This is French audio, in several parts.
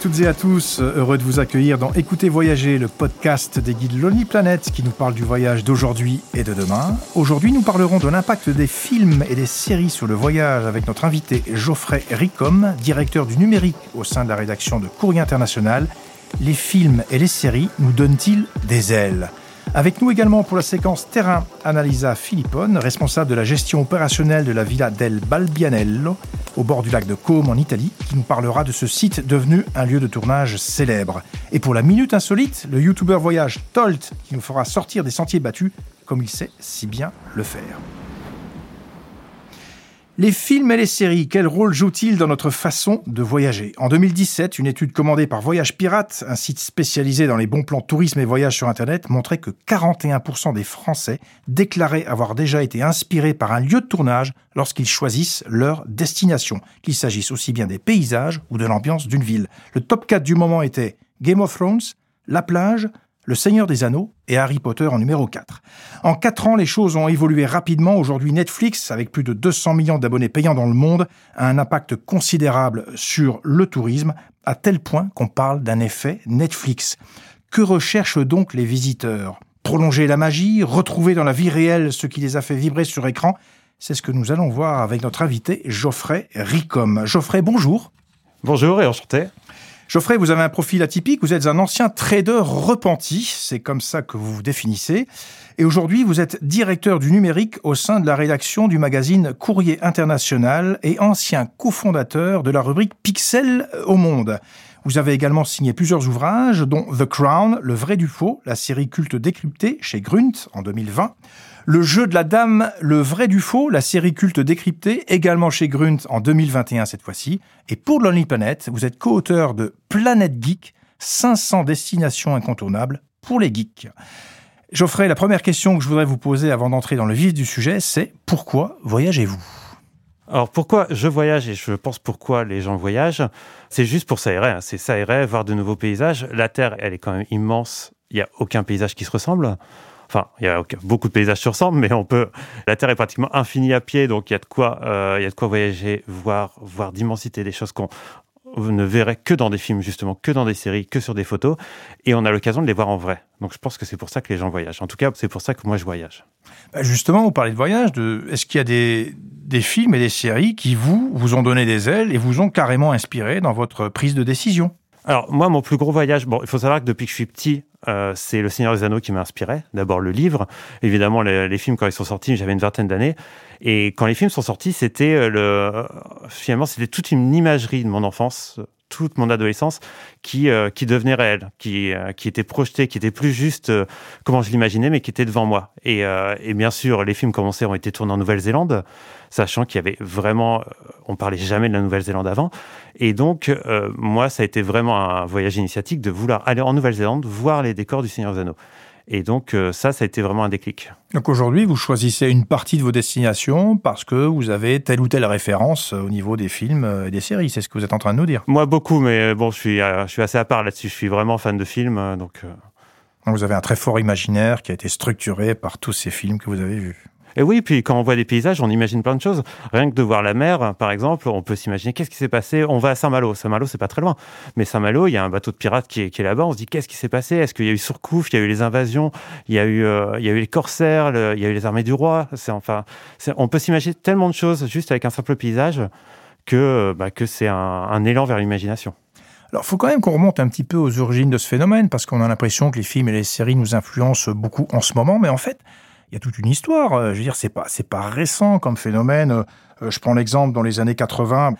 toutes et à tous, heureux de vous accueillir dans Écoutez Voyager, le podcast des guides Lonely Planet qui nous parle du voyage d'aujourd'hui et de demain. Aujourd'hui, nous parlerons de l'impact des films et des séries sur le voyage avec notre invité Geoffrey Ricom, directeur du numérique au sein de la rédaction de Courrier International. Les films et les séries nous donnent-ils des ailes? Avec nous également pour la séquence terrain, Annalisa Filippone, responsable de la gestion opérationnelle de la Villa del Balbianello, au bord du lac de Côme en Italie, qui nous parlera de ce site devenu un lieu de tournage célèbre. Et pour la minute insolite, le youtubeur voyage Tolt, qui nous fera sortir des sentiers battus, comme il sait si bien le faire. Les films et les séries, quel rôle jouent-ils dans notre façon de voyager? En 2017, une étude commandée par Voyage Pirate, un site spécialisé dans les bons plans tourisme et voyage sur Internet, montrait que 41% des Français déclaraient avoir déjà été inspirés par un lieu de tournage lorsqu'ils choisissent leur destination, qu'il s'agisse aussi bien des paysages ou de l'ambiance d'une ville. Le top 4 du moment était Game of Thrones, La plage, le Seigneur des Anneaux et Harry Potter en numéro 4. En 4 ans, les choses ont évolué rapidement. Aujourd'hui, Netflix, avec plus de 200 millions d'abonnés payants dans le monde, a un impact considérable sur le tourisme, à tel point qu'on parle d'un effet Netflix. Que recherchent donc les visiteurs? Prolonger la magie? Retrouver dans la vie réelle ce qui les a fait vibrer sur écran? C'est ce que nous allons voir avec notre invité Geoffrey Ricom. Geoffrey, bonjour. Bonjour et enchanté. Geoffrey, vous avez un profil atypique, vous êtes un ancien trader repenti, c'est comme ça que vous vous définissez. Et aujourd'hui, vous êtes directeur du numérique au sein de la rédaction du magazine Courrier International et ancien cofondateur de la rubrique Pixel au Monde. Vous avez également signé plusieurs ouvrages, dont The Crown, Le vrai du faux, la série culte décryptée chez Grunt en 2020. Le jeu de la dame, le vrai du faux, la série culte décryptée, également chez Grunt en 2021 cette fois-ci. Et pour Lonely Planet, vous êtes co-auteur de Planète Geek, 500 destinations incontournables pour les geeks. Geoffrey, la première question que je voudrais vous poser avant d'entrer dans le vif du sujet, c'est pourquoi voyagez-vous? Alors pourquoi je voyage et je pense pourquoi les gens voyagent, c'est juste pour s'aérer, hein. c'est s'aérer, voir de nouveaux paysages. La Terre, elle est quand même immense, il n'y a aucun paysage qui se ressemble. Enfin, il y a beaucoup de paysages sur ressemblent, mais on peut. La Terre est pratiquement infinie à pied, donc il y a de quoi, euh, il y a de quoi voyager, voir, voir d'immensité, des choses qu'on ne verrait que dans des films, justement, que dans des séries, que sur des photos, et on a l'occasion de les voir en vrai. Donc je pense que c'est pour ça que les gens voyagent. En tout cas, c'est pour ça que moi je voyage. Bah, justement, vous parlez de voyage. De... Est-ce qu'il y a des, des films et des séries qui vous, vous ont donné des ailes et vous ont carrément inspiré dans votre prise de décision? Alors moi, mon plus gros voyage, bon, il faut savoir que depuis que je suis petit, euh, c'est Le Seigneur des Anneaux qui m'a inspiré. D'abord le livre, évidemment les, films quand ils sont sortis, j'avais une vingtaine d'années, et quand les films sont sortis, c'était euh, le, finalement c'était toute une imagerie de mon enfance, toute mon adolescence qui euh, qui devenait réelle, qui qui était projetée, qui était plus juste comment je l'imaginais, mais qui était devant moi. Et, et bien sûr, les films commencés ont été tournés en Nouvelle-Zélande sachant qu'il y avait vraiment, euh, on parlait jamais de la Nouvelle-Zélande avant. Et donc, euh, moi, ça a été vraiment un voyage initiatique de vouloir aller en Nouvelle-Zélande, voir les décors du Seigneur des Anneaux. Et donc, euh, ça, ça a été vraiment un déclic. Donc aujourd'hui, vous choisissez une partie de vos destinations parce que vous avez telle ou telle référence au niveau des films et des séries. C'est ce que vous êtes en train de nous dire. Moi, beaucoup, mais bon, je suis, je suis assez à part là-dessus. Je suis vraiment fan de films, donc... Vous avez un très fort imaginaire qui a été structuré par tous ces films que vous avez vus. Et oui, puis quand on voit des paysages, on imagine plein de choses. Rien que de voir la mer, par exemple, on peut s'imaginer qu'est-ce qui s'est passé. On va à Saint-Malo. Saint-Malo, c'est pas très loin. Mais Saint-Malo, il y a un bateau de pirates qui est, là-bas. On se dit qu'est-ce qui s'est passé? Est-ce qu'il y a eu Surcouf? Il y a eu les invasions? Il y a eu, euh, les corsaires Il y a eu les armées du roi C'est enfin, on peut s'imaginer tellement de choses juste avec un simple paysage que, bah, que c'est un, un élan vers l'imagination. Alors, faut quand même qu'on remonte un petit peu aux origines de ce phénomène, parce qu'on a l'impression que les films et les séries nous influencent beaucoup en ce moment, mais en fait, il y a toute une histoire. Euh, je veux dire, c'est pas, c'est pas récent comme phénomène. Euh, je prends l'exemple dans les années 80,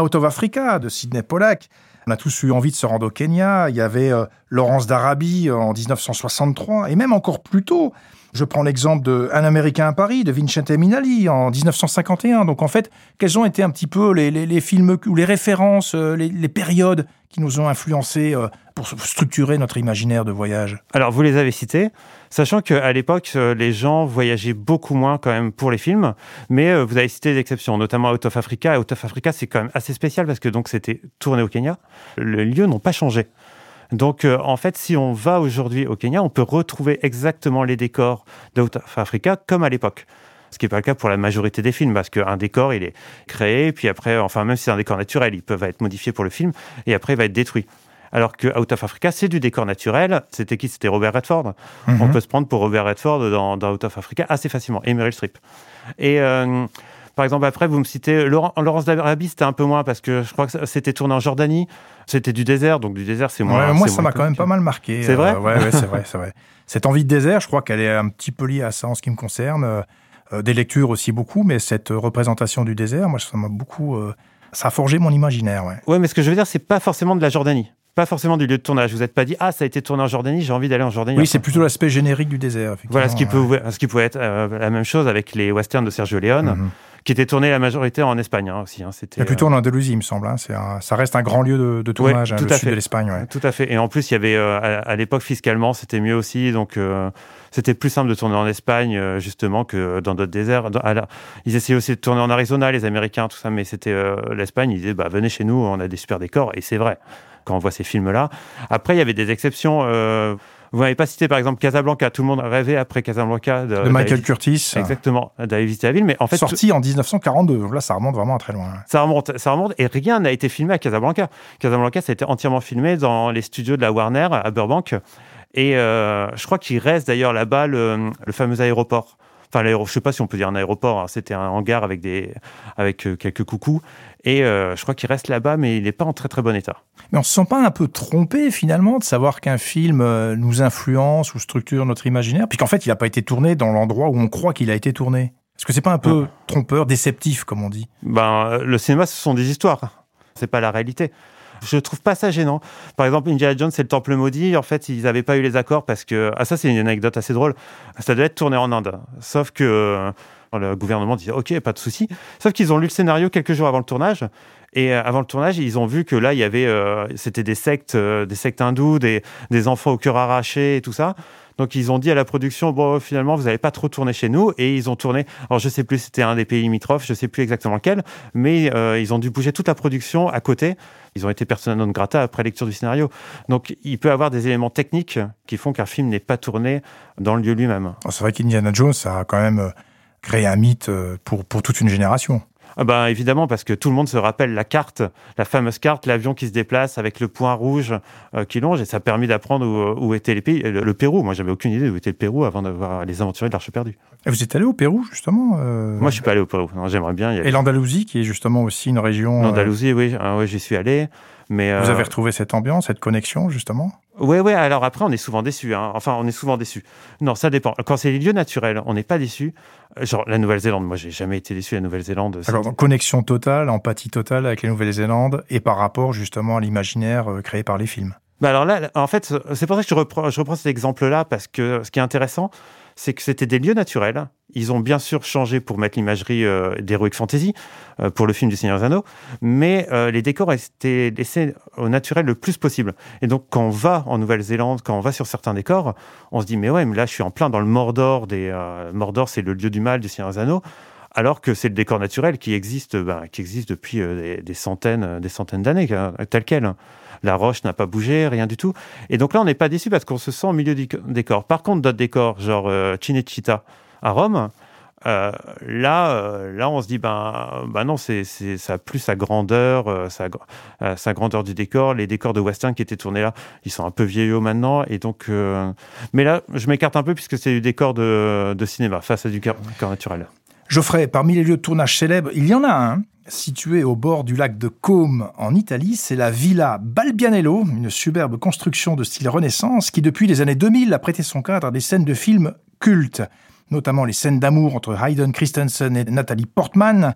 Out of Africa de Sidney Pollack. On a tous eu envie de se rendre au Kenya. Il y avait euh, Laurence d'Arabie en 1963, et même encore plus tôt. Je prends l'exemple de Un Américain à Paris de Vincente Minali en 1951. Donc en fait, quels ont été un petit peu les, films ou les références, les, les, périodes qui nous ont influencés pour structurer notre imaginaire de voyage? Alors vous les avez cités. Sachant qu'à l'époque, euh, les gens voyageaient beaucoup moins quand même pour les films, mais euh, vous avez cité des exceptions, notamment Out of Africa. Out of Africa, c'est quand même assez spécial parce que donc c'était tourné au Kenya. Les lieux n'ont pas changé. Donc, euh, en fait, si on va aujourd'hui au Kenya, on peut retrouver exactement les décors d'Out of Africa comme à l'époque. ce qui n'est pas le cas pour la majorité des films, parce qu'un décor, il est créé, puis après, enfin, même si c'est un décor naturel, il peut être modifié pour le film, et après, il va être détruit. Alors que Out of Africa, c'est du décor naturel. C'était qui? C'était Robert Redford. Mhm. On peut se prendre pour Robert Redford dans, Out of Africa assez facilement, et Meryl Streep. Et euh, par exemple, après, vous me citez Laurence d'Arabie, c'était un peu moins parce que je crois que c'était tourné en Jordanie. C'était du désert, donc du désert, c'est moins. moi, ça m'a quand même pas mal marqué. C'est vrai. Euh, ouais, c'est vrai, c'est vrai. Cette envie de désert, je crois qu'elle est un petit peu liée à ça en ce qui me concerne. Euh, des lectures aussi beaucoup, mais cette représentation du désert, moi, ça m'a beaucoup. Euh, ça a forgé mon imaginaire. Ouais. ouais, mais ce que je veux dire, c'est pas forcément de la Jordanie pas forcément du lieu de tournage. Vous n'êtes pas dit, ah, ça a été tourné en Jordanie, j'ai envie d'aller en Jordanie. Oui, c'est plutôt l'aspect générique du désert. Voilà, ce qui, peut, ce qui pouvait être la même chose avec les westerns de Sergio Leone. Mhm qui était tourné la majorité en Espagne hein, aussi. Hein, c'était, plutôt en Andalousie, il me semble. Hein, c'est ça reste un grand lieu de, tournage, tout le sud de l'Espagne. Tout à fait. Et en plus, il y avait euh, à, l'époque fiscalement, c'était mieux aussi, donc euh, c'était plus simple de tourner en Espagne euh, justement que dans d'autres déserts. ils essayaient aussi de tourner en Arizona, les Américains, tout ça, mais c'était l'Espagne. Ils disaient, bah, venez chez nous, on a des super décors, et c'est vrai quand on voit ces films-là. Après, il y avait des exceptions. Vous n'avez pas cité par exemple Casablanca. Tout le monde rêvait après Casablanca de, de Michael Curtis. Exactement, d'aller visiter la ville. Mais en fait, sorti en 1942. Donc là, ça remonte vraiment à très loin. Ça remonte, ça remonte, et rien n'a été filmé à Casablanca. Casablanca, ça a été entièrement filmé dans les studios de la Warner à Burbank. Et euh, je crois qu'il reste d'ailleurs là-bas le, fameux aéroport. Enfin, je ne sais pas si on peut dire un aéroport. Hein. C'était un hangar avec des, avec euh, quelques coucous. Et euh, je crois qu'il reste là-bas, mais il n'est pas en très très bon état. Mais on se sent pas un peu trompé finalement de savoir qu'un film euh, nous influence ou structure notre imaginaire, puisqu'en fait il n'a pas été tourné dans l'endroit où on croit qu'il a été tourné. Est-ce que c'est pas un peu trompeur, déceptif comme on dit? Ben le cinéma, ce sont des histoires. C'est pas la réalité. Je trouve pas ça gênant. Par exemple, Indiana Jones, c'est le Temple maudit. En fait, ils n'avaient pas eu les accords parce que ah ça, c'est une anecdote assez drôle. Ça devait être tourné en Inde, sauf que le gouvernement disait OK, pas de souci. Sauf qu'ils ont lu le scénario quelques jours avant le tournage. Et euh, avant le tournage, ils ont vu que là, il y avait, euh, c'était des sectes, euh, des sectes hindous, des, des enfants au cœur arraché et tout ça. Donc ils ont dit à la production bon finalement vous n'allez pas trop tourner chez nous et ils ont tourné. Alors je sais plus c'était un des pays limitrophes, je sais plus exactement lequel, mais ils ont dû bouger toute la production à côté. Ils ont été persona non grata après lecture du scénario. Donc il peut avoir des éléments techniques qui font qu'un film n'est pas tourné dans le lieu lui-même. C'est vrai qu'Indiana Jones a quand même créé un mythe pour, pour toute une génération. Ah bah, évidemment, parce que tout le monde se rappelle la carte, la fameuse carte, l'avion qui se déplace avec le point rouge euh, qui longe, et ça a permis d'apprendre où, était les pays, le, Pérou. Moi, j'avais aucune idée où était le Pérou avant d'avoir les aventuriers de l'Arche perdue. Et vous êtes allé au Pérou, justement euh Moi, je suis pas allé au Pérou. J'aimerais bien y aller. Et l'Andalousie, qui est justement aussi une région. Euh, L'Andalousie, oui, ah oui j'y suis allé. Mais Vous avez retrouvé cette ambiance, cette connexion, justement? Oui, oui. Alors après, on est souvent déçu. Hein. Enfin, on est souvent déçu. Non, ça dépend. Quand c'est les lieux naturels, on n'est pas déçu. Genre la Nouvelle-Zélande. Moi, j'ai jamais été déçu. La Nouvelle-Zélande. Alors, donc, connexion totale, empathie totale avec la Nouvelle-Zélande et par rapport justement à l'imaginaire euh, créé par les films. Bah alors là, en fait, c'est pour ça que je reprends, je reprends cet exemple-là parce que ce qui est intéressant, c'est que c'était des lieux naturels. Ils ont bien sûr changé pour mettre l'imagerie euh, d'Heroic Fantasy euh, pour le film du Seigneur des Anneaux, mais euh, les décors étaient laissés au naturel le plus possible. Et donc, quand on va en Nouvelle-Zélande, quand on va sur certains décors, on se dit, mais ouais, mais là, je suis en plein dans le Mordor. Des, Mordor, c'est le lieu du mal du Seigneur des Anneaux alors que c'est le décor naturel qui existe, ben, qui existe depuis des, centaines, des centaines d'années, tel quel la roche n'a pas bougé, rien du tout. Et donc là, on n'est pas déçu parce qu'on se sent au milieu du décor. Par contre, d'autres décors, genre euh, à Rome, euh, là, euh, là, on se dit ben, ben non, c'est, ça a plus sa grandeur, euh, sa, grandeur du décor. Les décors de western qui étaient tournés là, ils sont un peu vieillots maintenant, et donc. mais là, je m'écarte un peu puisque c'est du décor de, cinéma face à du décor naturel. Geoffrey, parmi les lieux de tournage célèbres, il y en a un situé au bord du lac de Côme en Italie, c'est la Villa Balbianello, une superbe construction de style Renaissance qui depuis les années 2000 a prêté son cadre à des scènes de films cultes, notamment les scènes d'amour entre Hayden Christensen et Nathalie Portman.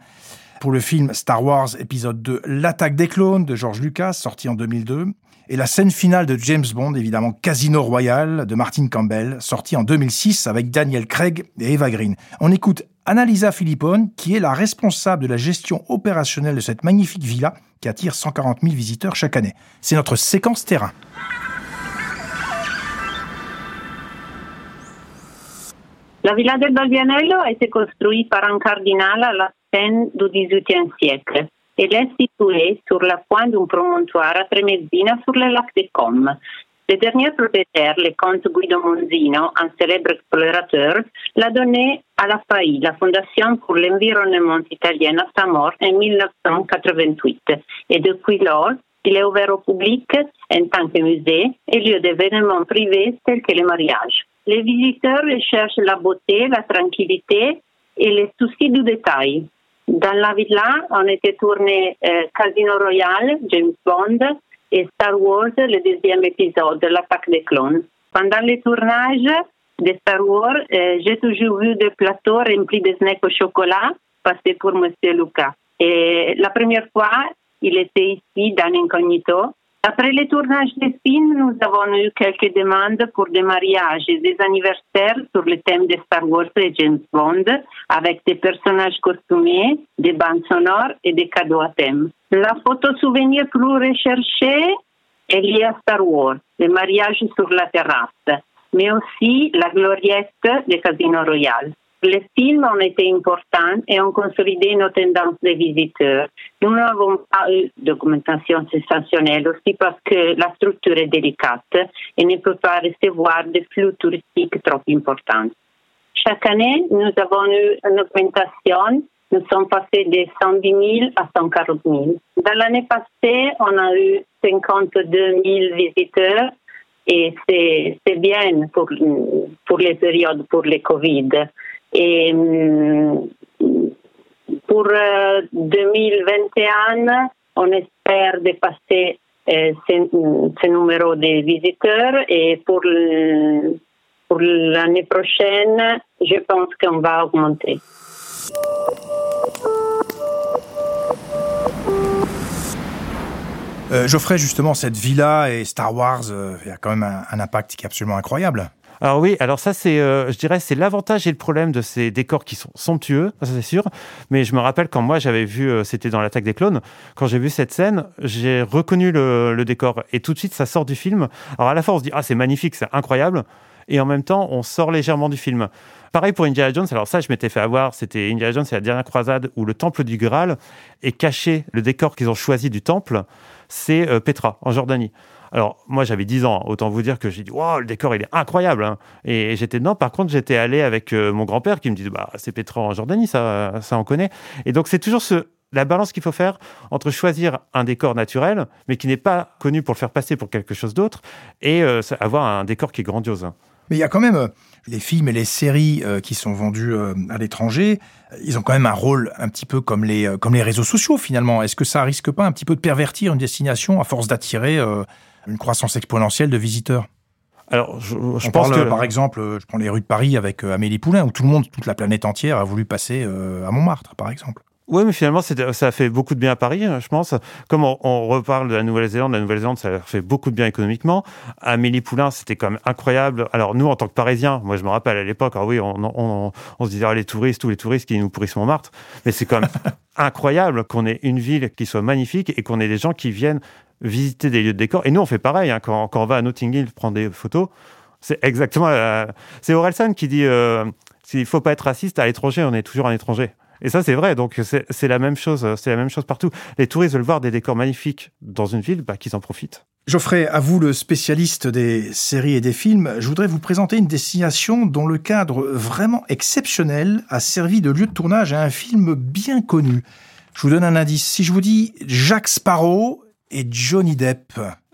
Pour le film Star Wars épisode 2 L'attaque des clones de George Lucas sorti en 2002 et la scène finale de James Bond évidemment Casino Royale de Martin Campbell sorti en 2006 avec Daniel Craig et Eva Green. On écoute Annalisa Philippone, qui est la responsable de la gestion opérationnelle de cette magnifique villa qui attire 140 000 visiteurs chaque année. C'est notre séquence terrain. La Villa del Balbianello a été construite par un cardinal à la fin du XVIIIe siècle. Elle est située sur la pointe d'un promontoire à Tremezzina sur le lac de Com. Le dernier propriétaire, le comte Guido Monzino, un célèbre explorateur, l'a donné à la FAI, la Fondation pour l'environnement italien, à sa mort en 1988. Et depuis lors, il est ouvert au public en tant que musée et lieu d'événements privés tels que les mariages. Les visiteurs cherchent la beauté, la tranquillité et les soucis du détail. Dans la villa, on était tourné euh, Casino Royale, James Bond, et Star Wars, le deuxième épisode, l'attaque des clones. Pendant les tournages de Star Wars, euh, j'ai toujours vu des plateaux remplis de snacks au chocolat passés pour Monsieur Lucas. Et la première fois, il était ici dans Incognito. Après les tournages des films, nous avons eu quelques demandes pour des mariages et des anniversaires sur le thème de Star Wars et James Bond, avec des personnages costumés, des bandes sonores et des cadeaux à thème. La photo souvenir plus recherchée est liée à Star Wars, le mariage sur la terrasse, mais aussi la gloriette du Casino Royal. Les films ont été importants et ont consolidé nos tendances de visiteurs. Nous n'avons pas eu de documentation sensationnelle aussi parce que la structure est délicate et ne peut pas recevoir des flux touristiques trop importants. Chaque année, nous avons eu une augmentation. Nous sommes passés de 110 000 à 140 000. Dans l'année passée, on a eu 52 000 visiteurs et c'est bien pour, pour les périodes pour les Covid. Et mm, pour 2021, euh, on espère dépasser euh, ce, numéro de visiteurs et pour, pour l'année prochaine, je pense qu'on va augmenter. Euh, Geoffrey, justement, cette villa et Star Wars, il y a quand même un impact qui est absolument incroyable. Alors oui, alors ça c'est, euh, je dirais, c'est l'avantage et le problème de ces décors qui sont somptueux, ça c'est sûr. Mais je me rappelle quand moi j'avais vu, euh, c'était dans l'attaque des clones, quand j'ai vu cette scène, j'ai reconnu le, décor et tout de suite ça sort du film. Alors à la fois on se dit ah c'est magnifique, c'est incroyable, et en même temps on sort légèrement du film. Pareil pour Indiana Jones. Alors ça, je m'étais fait avoir. C'était Indiana Jones, c'est la dernière croisade où le temple du Graal est caché. Le décor qu'ils ont choisi du temple, c'est euh, Petra en Jordanie. Alors, moi, j'avais 10 ans. Autant vous dire que j'ai dit, waouh, le décor, il est incroyable. Hein. Et j'étais non. Par contre, j'étais allé avec euh, mon grand-père qui me dit, bah, c'est Petra en Jordanie, ça, ça, on connaît. Et donc, c'est toujours la balance qu'il faut faire entre choisir un décor naturel, mais qui n'est pas connu pour le faire passer pour quelque chose d'autre, et euh, avoir un décor qui est grandiose. Hein. Mais il y a quand même euh, les films et les séries qui sont vendus à l'étranger. Ils ont quand même un rôle un petit peu comme les, comme les réseaux sociaux finalement. Est-ce que ça risque pas un petit peu de pervertir une destination à force d'attirer une croissance exponentielle de visiteurs. Alors, je, je pense que... par exemple, je prends les rues de Paris avec euh, Amélie Poulain, où tout le monde, toute la planète entière a voulu passer euh, à Montmartre, par exemple. Oui, mais finalement, ça a fait beaucoup de bien à Paris, hein, je pense. Comme on, reparle de la Nouvelle-Zélande, la Nouvelle-Zélande, ça a fait beaucoup de bien économiquement. Amélie Poulain, c'était quand même incroyable. Alors, nous, en tant que Parisiens, moi, je me rappelle à l'époque, oui, on, se disait, ah, les touristes, tous les touristes qui nous pourrissent Montmartre. Mais c'est quand même incroyable qu'on ait une ville qui soit magnifique et qu'on ait des gens qui viennent visiter des lieux de décor. Et nous, on fait pareil. Hein, quand, on va à Notting Hill prendre des photos, c'est exactement. c'est Orelsan qui dit euh, s'il faut pas être raciste à l'étranger, on est toujours un étranger. Et ça, c'est vrai. Donc, c'est la même chose. C'est la même chose partout. Les touristes veulent voir des décors magnifiques dans une ville, bah, qu'ils en profitent. Geoffrey, à vous le spécialiste des séries et des films, je voudrais vous présenter une destination dont le cadre vraiment exceptionnel a servi de lieu de tournage à un film bien connu. Je vous donne un indice. Si je vous dis Jacques Sparrow et Johnny Depp.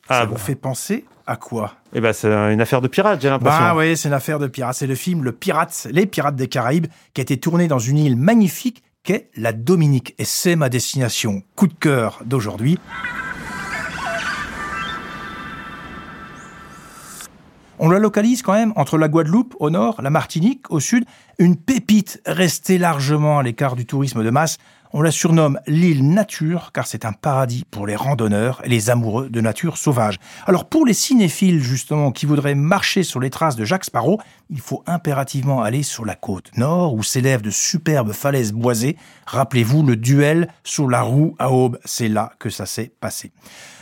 Ah ça vous fait penser à quoi Eh ben, c'est une affaire de pirates, j'ai l'impression. Bah oui, c'est une affaire de pirates. C'est le film Le Pirate, Les Pirates des Caraïbes, qui a été tourné dans une île magnifique qu'est la Dominique. Et c'est ma destination coup de cœur d'aujourd'hui. On la localise quand même entre la Guadeloupe au nord, la Martinique au sud, une pépite restée largement à l'écart du tourisme de masse. On la surnomme l'île nature car c'est un paradis pour les randonneurs et les amoureux de nature sauvage. Alors pour les cinéphiles justement qui voudraient marcher sur les traces de Jacques Sparrow, il faut impérativement aller sur la côte nord où s'élèvent de superbes falaises boisées. Rappelez-vous le duel sur la roue à aube, c'est là que ça s'est passé.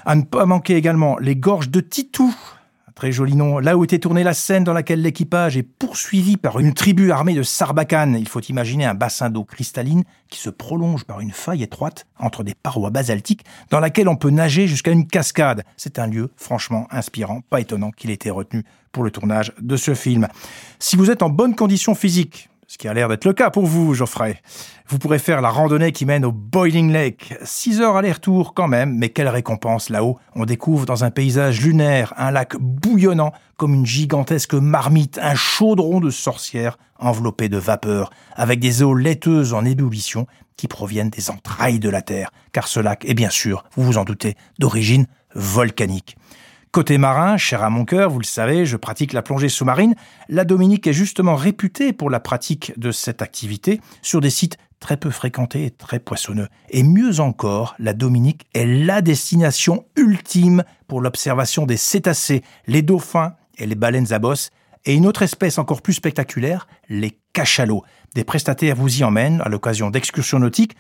À ne pas manquer également les gorges de Titou très joli nom, là où était tournée la scène dans laquelle l'équipage est poursuivi par une tribu armée de Sarbacane. Il faut imaginer un bassin d'eau cristalline qui se prolonge par une faille étroite entre des parois basaltiques dans laquelle on peut nager jusqu'à une cascade. C'est un lieu franchement inspirant, pas étonnant qu'il ait été retenu pour le tournage de ce film. Si vous êtes en bonne condition physique, ce qui a l'air d'être le cas pour vous, Geoffrey. Vous pourrez faire la randonnée qui mène au Boiling Lake. Six heures aller-retour quand même, mais quelle récompense là-haut. On découvre dans un paysage lunaire un lac bouillonnant comme une gigantesque marmite, un chaudron de sorcière enveloppé de vapeur, avec des eaux laiteuses en ébullition qui proviennent des entrailles de la Terre, car ce lac est bien sûr, vous vous en doutez, d'origine volcanique. Côté marin, cher à mon cœur, vous le savez, je pratique la plongée sous-marine. La Dominique est justement réputée pour la pratique de cette activité sur des sites très peu fréquentés et très poissonneux. Et mieux encore, la Dominique est la destination ultime pour l'observation des cétacés, les dauphins et les baleines à bosse, et une autre espèce encore plus spectaculaire, les cachalots. Des prestataires vous y emmènent à l'occasion d'excursions nautiques,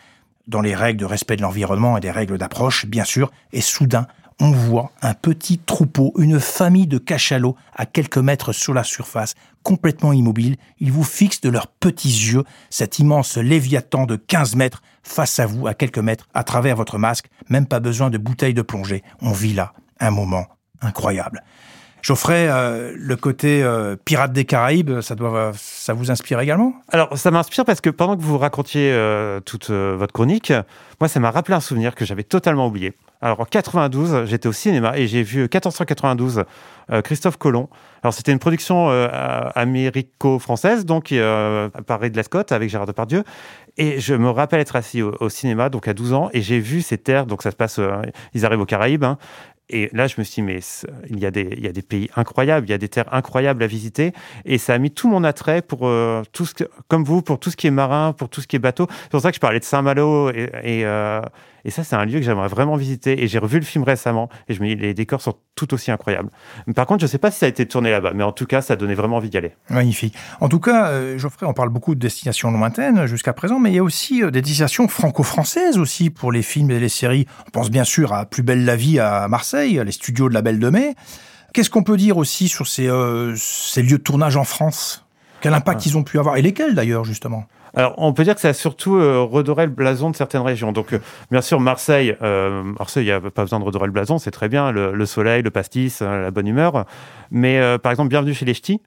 dans les règles de respect de l'environnement et des règles d'approche, bien sûr, et soudain, on voit un petit troupeau, une famille de cachalots à quelques mètres sous la surface, complètement immobile. Ils vous fixent de leurs petits yeux cet immense léviathan de 15 mètres face à vous, à quelques mètres, à travers votre masque. Même pas besoin de bouteille de plongée. On vit là un moment incroyable. Geoffrey, euh, le côté euh, pirate des Caraïbes, ça doit, ça vous inspire également? Alors, ça m'inspire parce que pendant que vous racontiez euh, toute votre chronique, moi, ça m'a rappelé un souvenir que j'avais totalement oublié. Alors, en 92, j'étais au cinéma et j'ai vu 1492 Christophe Colomb. Alors, c'était une production américo-française, donc par Ridley Scott avec Gérard Depardieu. Et je me rappelle être assis au, cinéma, donc à 12 ans, et j'ai vu ces terres, donc ça se passe, ils arrivent aux Caraïbes, hein, et là, je me suis dit, mais il y, a des, il y a des pays incroyables, il y a des terres incroyables à visiter. Et ça a mis tout mon attrait pour euh, tout ce comme vous, pour tout ce qui est marin, pour tout ce qui est bateau. C'est pour ça que je parlais de Saint-Malo et, et, euh, et ça, c'est un lieu que j'aimerais vraiment visiter. Et j'ai revu le film récemment et je me dis, les décors sont tout aussi incroyables. Par contre, je ne sais pas si ça a été tourné là-bas, mais en tout cas, ça donnait vraiment envie d'y aller. Magnifique. En tout cas, euh, Geoffrey, on parle beaucoup de destinations lointaines jusqu'à présent, mais il y a aussi euh, des destinations franco-françaises aussi pour les films et les séries. On pense bien sûr à Plus belle la vie à Marseille, les studios de la Belle de Mai. Qu'est-ce qu'on peut dire aussi sur ces, euh, ces lieux de tournage en France? Quel impact ah. ils ont pu avoir? Et lesquels d'ailleurs, justement? Alors, on peut dire que ça a surtout euh, redoré le blason de certaines régions. Donc, euh, bien sûr, Marseille, euh, Marseille, il n'y a pas besoin de redorer le blason, c'est très bien, le, soleil, le pastis, la bonne humeur. Mais par exemple, Bienvenue chez les Ch'tis,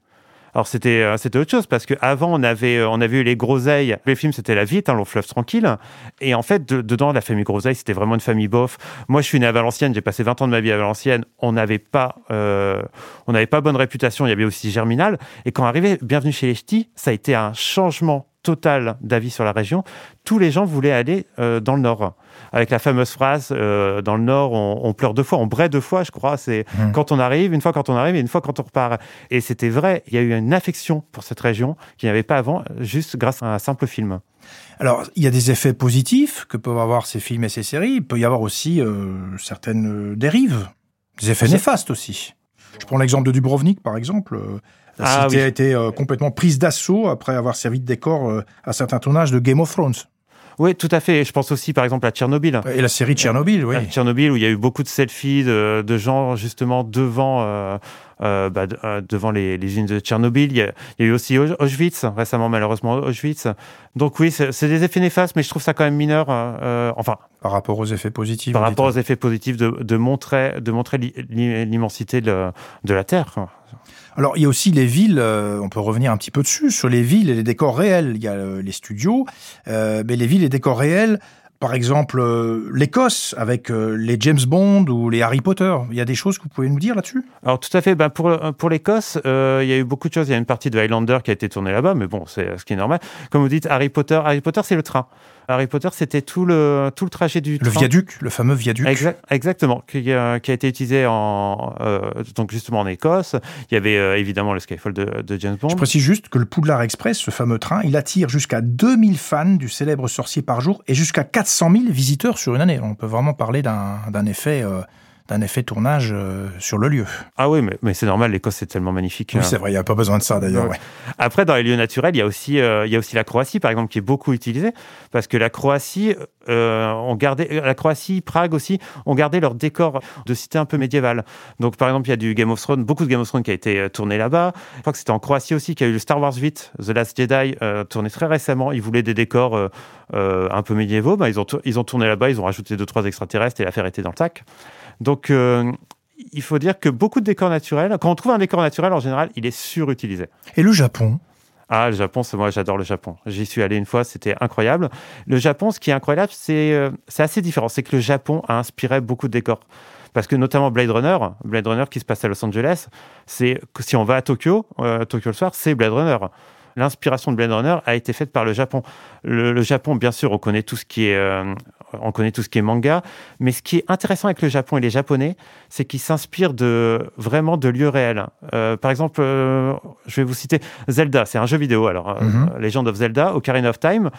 alors c'était c'était autre chose parce qu'avant on avait on avait eu les Groseilles. Les films c'était la vie, un long fleuve tranquille. Et en fait dedans la famille Groseille c'était vraiment une famille bof. Moi je suis né à Valenciennes, j'ai passé 20 ans de ma vie à Valenciennes. On n'avait pas on n'avait pas bonne réputation. Il y avait aussi Germinal. Et quand arrivait Bienvenue chez les Ch'tis, ça a été un changement total d'avis sur la région, tous les gens voulaient aller euh, dans le nord. Avec la fameuse phrase euh, dans le nord, on, pleure deux fois, on braie deux fois, je crois. C'est mmh. quand on arrive, une fois quand on arrive et une fois quand on repart. Et c'était vrai. Il y a eu une affection pour cette région qu'il n'y avait pas avant, juste grâce à un simple film. Alors, il y a des effets positifs que peuvent avoir ces films et ces séries. Il peut y avoir aussi euh, certaines dérives, des effets néfastes aussi. Je prends l'exemple de Dubrovnik, par exemple. La ah cité a été euh, complètement prise d'assaut après avoir servi de décor euh, à certains tournages de Game of Thrones. Oui, tout à fait. Je pense aussi, par exemple, à Tchernobyl. Et la série Tchernobyl, oui. Tchernobyl, où il y a eu beaucoup de selfies de, gens, justement, devant, euh, bah, devant les, les, usines de Tchernobyl. Il y, a, eu aussi Auschwitz, récemment, malheureusement, Auschwitz. Donc oui, c'est des effets néfastes, mais je trouve ça quand même mineur. enfin... Par rapport aux effets positifs. Par rapport aux effets positifs de, de montrer, de montrer l'immensité de, de la Terre. Alors, il y a aussi les villes, euh, on peut revenir un petit peu dessus, sur les villes et les décors réels. Il y a euh, les studios, euh, mais les villes et les décors réels, par exemple l'Écosse avec les James Bond ou les Harry Potter. Il y a des choses que vous pouvez nous dire là-dessus? Alors tout à fait. Ben, pour pour l'Écosse, il y a eu beaucoup de choses. Il y a une partie de Highlander qui a été tournée là-bas, mais bon, c'est ce qui est normal. Comme vous dites, Harry Potter, Harry Potter, c'est le train. Harry Potter, c'était tout le, tout le trajet du Le viaduc, le fameux viaduc. exactement, qui, a été utilisé en, euh, donc justement en Écosse. Il y avait euh, évidemment le Skyfall de, de, James Bond. Je précise juste que le Poudlard Express, ce fameux train, il attire jusqu'à 2000 fans du célèbre sorcier par jour et jusqu'à 400 000 visiteurs sur une année. On peut vraiment parler d'un effet... Euh, d'un effet tournage euh, sur le lieu. Ah oui, mais, mais c'est normal, l'Écosse c'est tellement magnifique. Oui, hein. c'est vrai, il n'y a pas besoin de ça d'ailleurs. Après, dans les lieux naturels, il y, a aussi, euh, il y a aussi la Croatie, par exemple, qui est beaucoup utilisée, parce que la Croatie, on gardait la Croatie, Prague aussi, ont gardé leur décor de cité un peu médiévale. Donc par exemple, il y a du Game of Thrones, beaucoup de Game of Thrones qui a été tourné là-bas. Je crois que c'était en Croatie aussi qu'il y a eu le Star Wars 8, The Last Jedi, tourné très récemment. Ils voulaient des décors un peu médiévaux. Bah, ils ont ils ont tourné là-bas, ils ont rajouté deux trois extraterrestres et l'affaire était dans le sac. Donc il faut dire que beaucoup de décors naturels, quand on trouve un décor naturel, en général, il est surutilisé. Et le Japon? Ah, le Japon, c'est moi, j'adore le Japon. J'y suis allé une fois, c'était incroyable. Le Japon, ce qui est incroyable, c'est euh, c'est assez différent. C'est que le Japon a inspiré beaucoup de décors. Parce que notamment Blade Runner, Blade Runner qui se passe à Los Angeles, c'est si on va à Tokyo, euh, Tokyo le soir, c'est Blade Runner l'inspiration de Blade Runner a été faite par le Japon. Le, Japon, bien sûr, on connaît tout ce qui est, euh, on connaît tout ce qui est manga, mais ce qui est intéressant avec le Japon et les Japonais, c'est qu'ils s'inspirent de vraiment de lieux réels. Euh, par exemple, euh, je vais vous citer Zelda, c'est un jeu vidéo. Alors, mhm. Legend of Zelda, Ocarina of Time.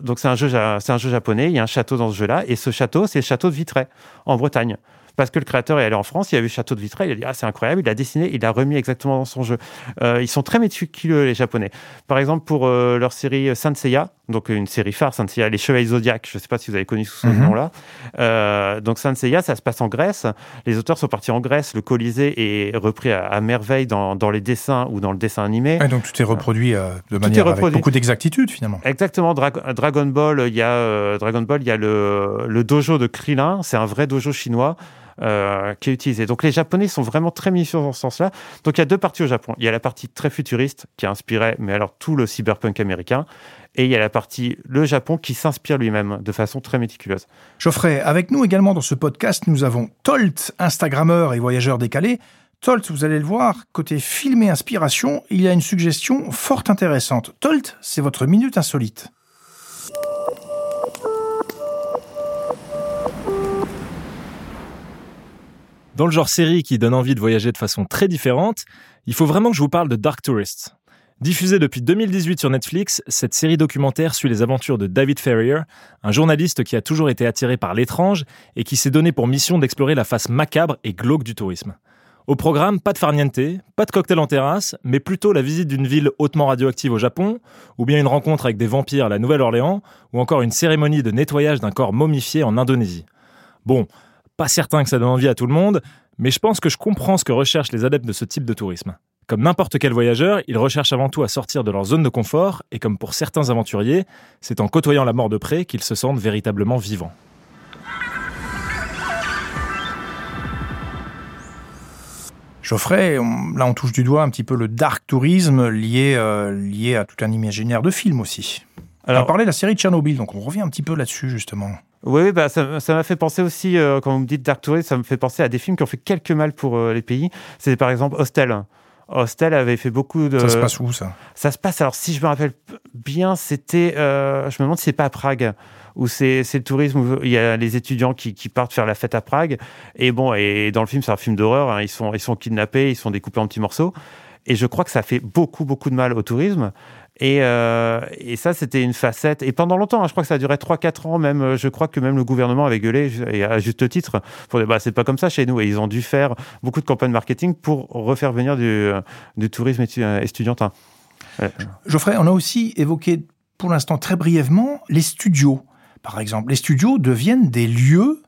donc c'est un jeu, c'est un jeu japonais. Il y a un château dans ce jeu-là, et ce château, c'est le château de Vitré en Bretagne parce que le créateur est allé en France, il a vu Château de Vitré, il a dit ah c'est incroyable, il a dessiné, il a remis exactement dans son jeu. Euh, ils sont très méticuleux les Japonais. Par exemple pour euh, leur série Saint Seiya, donc une série phare Saint Seiya, les Chevaliers Zodiac, je ne sais pas si vous avez connu sous ce mhm. nom-là. Euh, donc Saint Seiya, ça se passe en Grèce. Les auteurs sont partis en Grèce, le Colisée est repris à, merveille dans, dans, les dessins ou dans le dessin animé. donc tout est reproduit de manière avec beaucoup d'exactitude finalement. Exactement. Dragon Ball, il y a Dragon Ball, il y a le, le dojo de Krillin, c'est un vrai dojo chinois. Euh, qui est utilisé. Donc les Japonais sont vraiment très minutieux dans ce sens-là. Donc il y a deux parties au Japon. Il y a la partie très futuriste qui a inspiré, mais alors tout le cyberpunk américain. Et il y a la partie le Japon qui s'inspire lui-même de façon très méticuleuse. Geoffrey, avec nous également dans ce podcast, nous avons Tolt, Instagrammeur et voyageur décalé. Tolt, vous allez le voir, côté film et inspiration, il y a une suggestion fort intéressante. Tolt, c'est votre minute insolite. Dans le genre série qui donne envie de voyager de façon très différente, il faut vraiment que je vous parle de Dark Tourist. Diffusée depuis 2018 sur Netflix, cette série documentaire suit les aventures de David Ferrier, un journaliste qui a toujours été attiré par l'étrange et qui s'est donné pour mission d'explorer la face macabre et glauque du tourisme. Au programme, pas de farniente, pas de cocktail en terrasse, mais plutôt la visite d'une ville hautement radioactive au Japon, ou bien une rencontre avec des vampires à la Nouvelle-Orléans, ou encore une cérémonie de nettoyage d'un corps momifié en Indonésie. Bon, pas certain que ça donne envie à tout le monde, mais je pense que je comprends ce que recherchent les adeptes de ce type de tourisme. Comme n'importe quel voyageur, ils recherchent avant tout à sortir de leur zone de confort, et comme pour certains aventuriers, c'est en côtoyant la mort de près qu'ils se sentent véritablement vivants. Geoffrey, là on touche du doigt un petit peu le dark tourisme lié, euh, lié à tout un imaginaire de film aussi. Alors, on parlait de la série de Tchernobyl, donc on revient un petit peu là-dessus justement. Oui, bah, ça m'a fait penser aussi, euh, quand vous me dites Dark Tourist, ça me fait penser à des films qui ont fait quelques mal pour euh, les pays. C'est par exemple Hostel. Hostel avait fait beaucoup de. Ça se passe où ça? Ça se passe, alors si je me rappelle bien, c'était. Euh, je me demande si c'est pas à Prague, où c'est le tourisme, où il y a les étudiants qui, qui, partent faire la fête à Prague. Et bon, et dans le film, c'est un film d'horreur, hein, ils, sont, ils sont kidnappés, ils sont découpés en petits morceaux. Et je crois que ça fait beaucoup, beaucoup de mal au tourisme. Et, euh, ça, c'était une facette. Et pendant longtemps, hein, je crois que ça a duré 3-4 ans, même, euh, je crois que même le gouvernement avait gueulé, et à juste titre, pour dire, bah, c'est pas comme ça chez nous. Et ils ont dû faire beaucoup de campagnes marketing pour refaire venir du, euh, du tourisme étudiantin. Geoffrey, on a aussi évoqué pour l'instant très brièvement les studios. Par exemple, les studios deviennent des lieux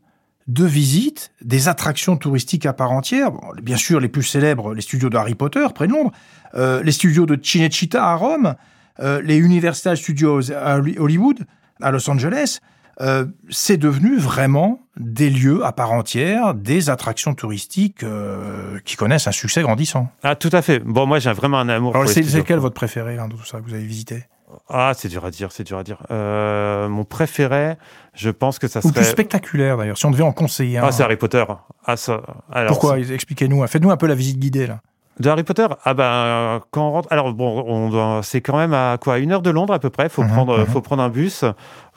de visite, des attractions touristiques à part entière. bien sûr, les plus célèbres, les studios de Harry Potter, près de Londres, les studios de Cinecittà à Rome, euh, les Universal Studios à Hollywood, à Los Angeles, euh, c'est devenu vraiment des lieux à part entière, des attractions touristiques euh, qui connaissent un succès grandissant. Ah, tout à fait. Bon, moi, j'ai vraiment un amour. Alors, c'est lequel votre préféré hein, de tout ça que vous avez visité? Ah, c'est dur à dire, c'est dur à dire. mon préféré, je pense que ça serait. Ou plus spectaculaire d'ailleurs, si on devait en conseiller un. Ah, c'est Harry Potter. Ah, ça. Pourquoi Expliquez-nous. Faites-nous un peu la visite guidée là. De Harry Potter? Ah ben quand on rentre, alors bon, on, c'est quand même à quoi une heure de Londres à peu près. Faut mhm, prendre, mhm. faut prendre un bus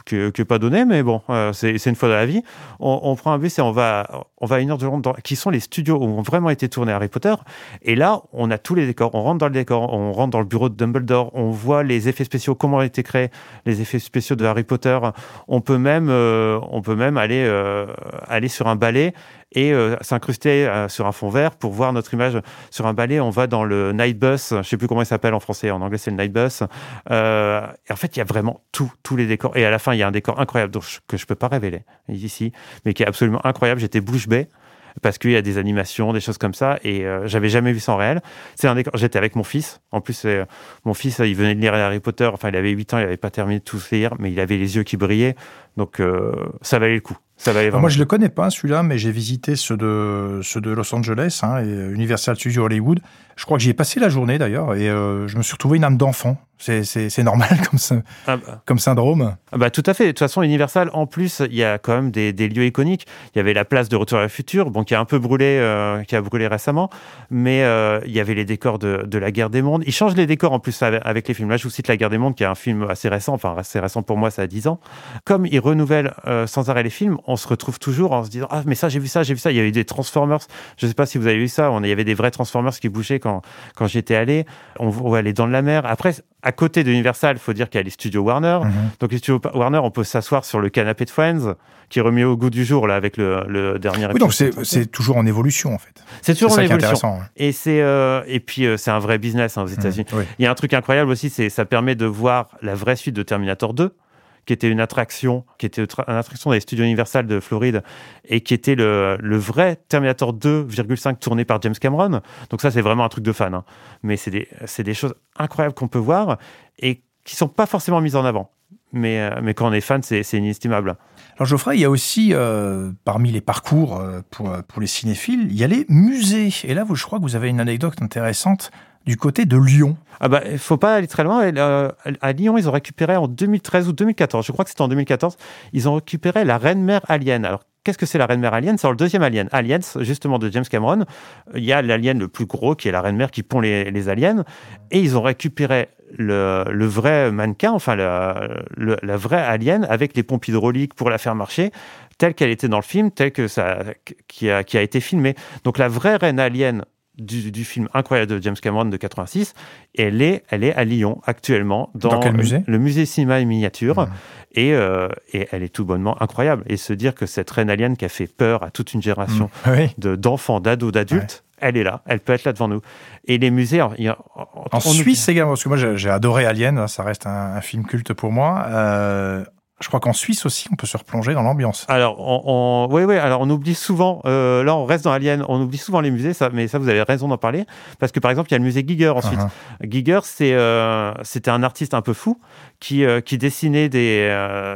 qui n'est pas donné, mais bon, euh, c'est une fois de la vie. On, prend un bus et on va, on va à une heure de Londres, qui sont les studios où ont vraiment été tournés Harry Potter. Et là, on a tous les décors. On rentre dans le décor, on rentre dans le bureau de Dumbledore, on voit les effets spéciaux, comment ont été créés, les effets spéciaux de Harry Potter. On peut même, euh, on peut même aller, euh, aller sur un balai et euh, s'incruster euh, sur un fond vert pour voir notre image sur un balai. On va dans le night bus, je sais plus comment il s'appelle en français, en anglais c'est le night bus. Euh, et en fait, il y a vraiment tout, tous les décors. Et à la fin, il y a un décor incroyable que je peux pas révéler ici, mais qui est absolument incroyable. J'étais bouche bée parce qu'il y a des animations, des choses comme ça, et euh, j'avais jamais vu ça en réel. C'est un décor. J'étais avec mon fils. En plus, mon fils, il venait de lire Harry Potter. Enfin, il avait 8 ans, il avait pas terminé de tout lire, mais il avait les yeux qui brillaient. Donc, ça valait le coup. Ça valait Alors vraiment. moi, je le connais pas celui-là, mais j'ai visité ceux de, ceux de Los Angeles hein, et Universal Studios Hollywood. Je crois que j'y ai passé la journée d'ailleurs et euh, je me suis retrouvé une âme d'enfant. C'est, normal comme, Ah bah. comme syndrome. Ah Bah, tout à fait. De toute façon, Universal, en plus, il y a quand même des, des lieux iconiques. Il y avait la place de Retour à le futur, bon, qui a un peu brûlé, euh, qui a brûlé récemment, mais euh, il y avait les décors de, de la Guerre des Mondes. Ils changent les décors en plus avec, les films. Là, je vous cite la Guerre des Mondes, qui est un film assez récent, enfin assez récent pour moi, ça a 10 ans. Comme ils renouvellent euh, sans arrêt les films, on se retrouve toujours en se disant ah mais ça j'ai vu ça, j'ai vu ça. Il y a eu des Transformers. Je sais pas si vous avez vu ça. On, il y avait des vrais Transformers qui bougeaient quand quand j'y étais allé. On voit les dents de la mer. Après, à côté de Universal, il faut dire qu'il y a les studios Warner. Mhm. Donc les studios Warner, on peut s'asseoir sur le canapé de Friends, qui est remis au goût du jour là avec le, le dernier. Oui, donc c'est, c'est toujours en évolution en fait. c'est toujours en évolution. intéressant. Et c'est euh, et puis euh, c'est un vrai business hein, aux États-Unis. Mhm. Oui. Il y a un truc incroyable aussi, c'est ça permet de voir la vraie suite de Terminator 2 qui était une attraction, qui était une attraction des studios Universal de Floride, et qui était le, vrai Terminator 2,5 tourné par James Cameron. Donc ça, c'est vraiment un truc de fan. hein. Mais c'est des, des choses incroyables qu'on peut voir et qui sont pas forcément mises en avant. Mais, euh, mais quand on est fan, c'est c'est inestimable. Alors Geoffrey, il y a aussi euh, parmi les parcours euh, pour, pour les cinéphiles, il y a les musées. Et là, vous, je crois que vous avez une anecdote intéressante du côté de Lyon. Ah bah, il faut pas aller très loin. Euh, à Lyon, ils ont récupéré en 2013 ou 2014, je crois que c'était en 2014, ils ont récupéré la reine-mère alien. Alors, qu'est-ce que c'est la reine-mère alien? C'est le deuxième alien. Aliens, justement, de James Cameron. Il y a l'alien le plus gros, qui est la reine-mère qui pond les, aliens. Et ils ont récupéré le, vrai mannequin, enfin, la, vraie alien, avec les pompes hydrauliques pour la faire marcher, telle qu'elle était dans le film, telle que ça, qui a, été filmée. Donc, la vraie reine alien du, du film incroyable de James Cameron de 86, elle est, elle est à Lyon actuellement dans, Dans quel musée? le musée cinéma et miniature Mhm. et, euh, et elle est tout bonnement incroyable et se dire que cette reine alien qui a fait peur à toute une génération Mm. Oui. de d'enfants, d'ados, d'adultes, elle est là, elle peut être là devant nous. Et les musées, En Suisse également, parce que moi j'ai adoré Alien, hein, ça reste un, un film culte pour moi. Euh, je crois qu'en Suisse aussi, on peut se replonger dans l'ambiance. Alors, on, on- oui, oui, alors on oublie souvent, euh, là on reste dans Alien, on oublie souvent les musées, ça, mais ça vous avez raison d'en parler, parce que par exemple, il y a le musée Giger ensuite. Uh-huh. Giger, c'est, euh, c'était un artiste un peu fou qui, euh, qui dessinait des,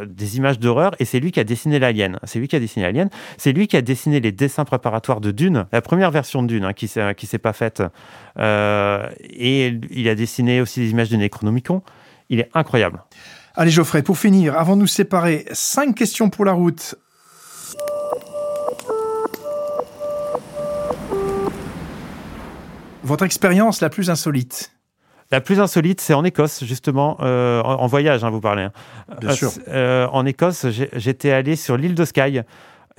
des images d'horreur et c'est lui qui a dessiné l'Alien. C'est lui qui a dessiné l'Alien. C'est lui qui a dessiné les dessins préparatoires de Dune, la première version de Dune hein, qui qui s'est pas faite. Et il a dessiné aussi des images de Necronomicon. Il est incroyable. Allez Geoffrey, pour finir, avant de nous séparer, cinq questions pour la route. Votre expérience la plus insolite La plus insolite, c'est en Écosse, justement, euh, en, en voyage, hein, vous parlez. hein. Bien Euh, sûr. euh, en Écosse, j'étais allé sur l'île de Skye.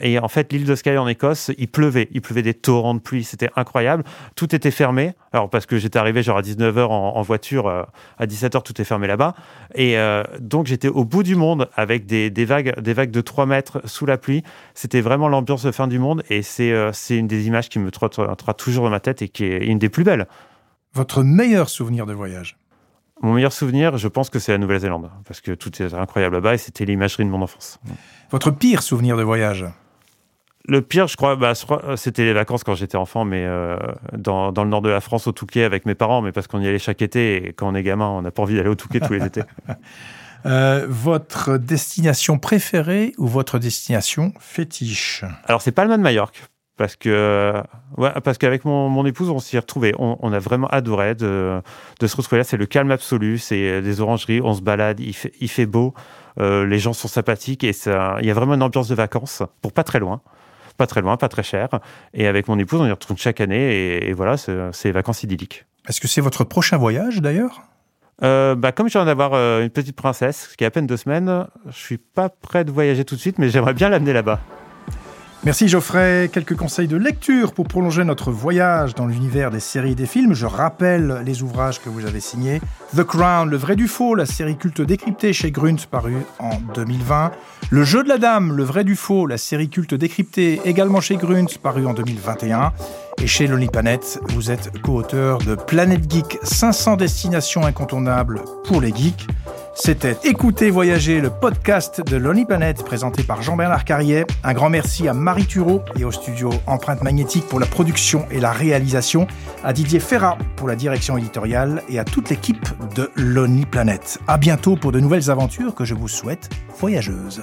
Et en fait, l'île de Skye en Écosse, il pleuvait. Il pleuvait des torrents de pluie. C'était incroyable. Tout était fermé. Alors, parce que j'étais arrivé genre à 19h en, en voiture, euh, à 17h, tout est fermé là-bas. Et euh, donc, j'étais au bout du monde avec des, des vagues, des vagues de 3 mètres sous la pluie. C'était vraiment l'ambiance de fin du monde. Et c'est euh, une des images qui me trottera toujours dans ma tête et qui est une des plus belles. Votre meilleur souvenir de voyage? Mon meilleur souvenir, je pense que c'est la Nouvelle-Zélande, parce que tout est incroyable là-bas et c'était l'imagerie de mon enfance. Votre pire souvenir de voyage? Le pire, je crois, bah, je crois, c'était les vacances quand j'étais enfant, mais euh, dans, dans le nord de la France, au Touquet, avec mes parents, mais parce qu'on y allait chaque été, et quand on est gamin, on n'a pas envie d'aller au Touquet tous les étés. Euh, Votre destination préférée ou votre destination fétiche? Alors, c'est Palma de Majorque, parce que ouais, parce qu'avec mon, mon épouse, on s'y est retrouvés. On, on a vraiment adoré de, de se retrouver là. C'est le calme absolu, c'est des orangeries, on se balade, il fait, il fait beau, euh, les gens sont sympathiques, et ça, il y a vraiment une ambiance de vacances, pour pas très loin. Pas très loin, pas très cher. Et avec mon épouse, on y retourne chaque année, et, et voilà, c'est vacances idylliques. Est-ce que c'est votre prochain voyage d'ailleurs? Euh, bah, comme je viens d'avoir euh, une petite princesse qui a à peine deux semaines, je suis pas prêt de voyager tout de suite, mais j'aimerais bien l'amener là-bas. Merci Geoffrey. Quelques conseils de lecture pour prolonger notre voyage dans l'univers des séries et des films. Je rappelle les ouvrages que vous avez signés. The Crown, Le vrai du faux, la série culte décryptée chez Grunt, paru en 2020. Le jeu de la dame, Le vrai du faux, la série culte décryptée également chez Grunt, paru en 2021. Et chez Lonely Planet, vous êtes co-auteur de Planète Geek 500 destinations incontournables pour les geeks. C'était Écoutez Voyager, le podcast de Lonely Planet présenté par Jean-Bernard Carrier. Un grand merci à Marie Thureau et au studio Empreinte Magnétique pour la production et la réalisation, à Didier Ferrat pour la direction éditoriale et à toute l'équipe de Lonely Planet. À bientôt pour de nouvelles aventures que je vous souhaite voyageuses.